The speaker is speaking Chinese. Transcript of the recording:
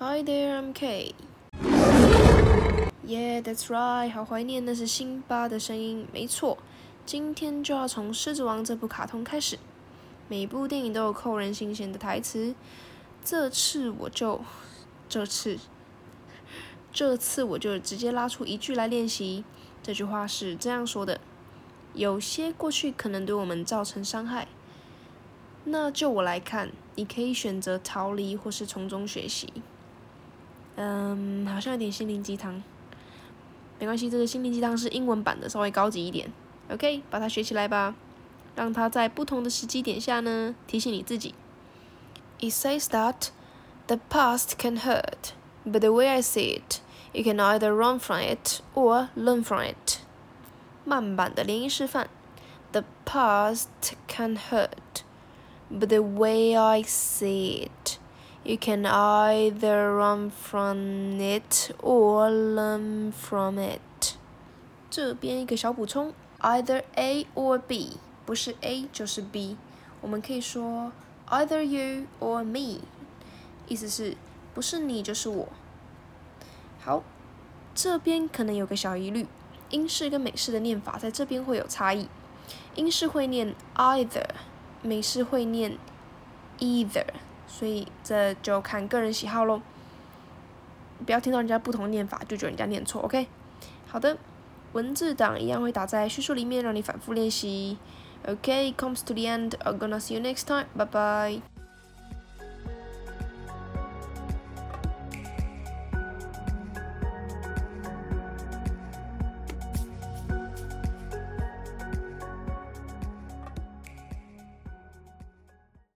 Hi there, I'm K. Yeah, that's right. 好怀念那是辛巴的声音。没错，今天就要从《狮子王》这部卡通开始。每部电影都有扣人心弦的台词。这次我就，这次，这次我就直接拉出一句来练习。这句话是这样说的：有些过去可能对我们造成伤害。那就我来看，你可以选择逃离，或是从中学习。嗯，好像有点心灵鸡汤。没关系，这个心灵鸡汤是英文版的，稍微高级一点。OK，把它学起来吧，让它在不同的时机点下呢，提醒你自己。It says that the past can hurt, but the way I see it, you can either run from it or learn from it。慢版的连音示范。The past can hurt, but the way I see it. You can either run from it or learn from it。这边一个小补充，either A or B，不是 A 就是 B。我们可以说 either you or me，意思是不是你就是我。好，这边可能有个小疑虑，英式跟美式的念法在这边会有差异。英式会念 either，美式会念 either。所以这就看个人喜好喽，不要听到人家不同的念法就觉得人家念错，OK？好的，文字档一样会打在叙述里面，让你反复练习。OK，comes to the end，I'm gonna see you next time，bye bye。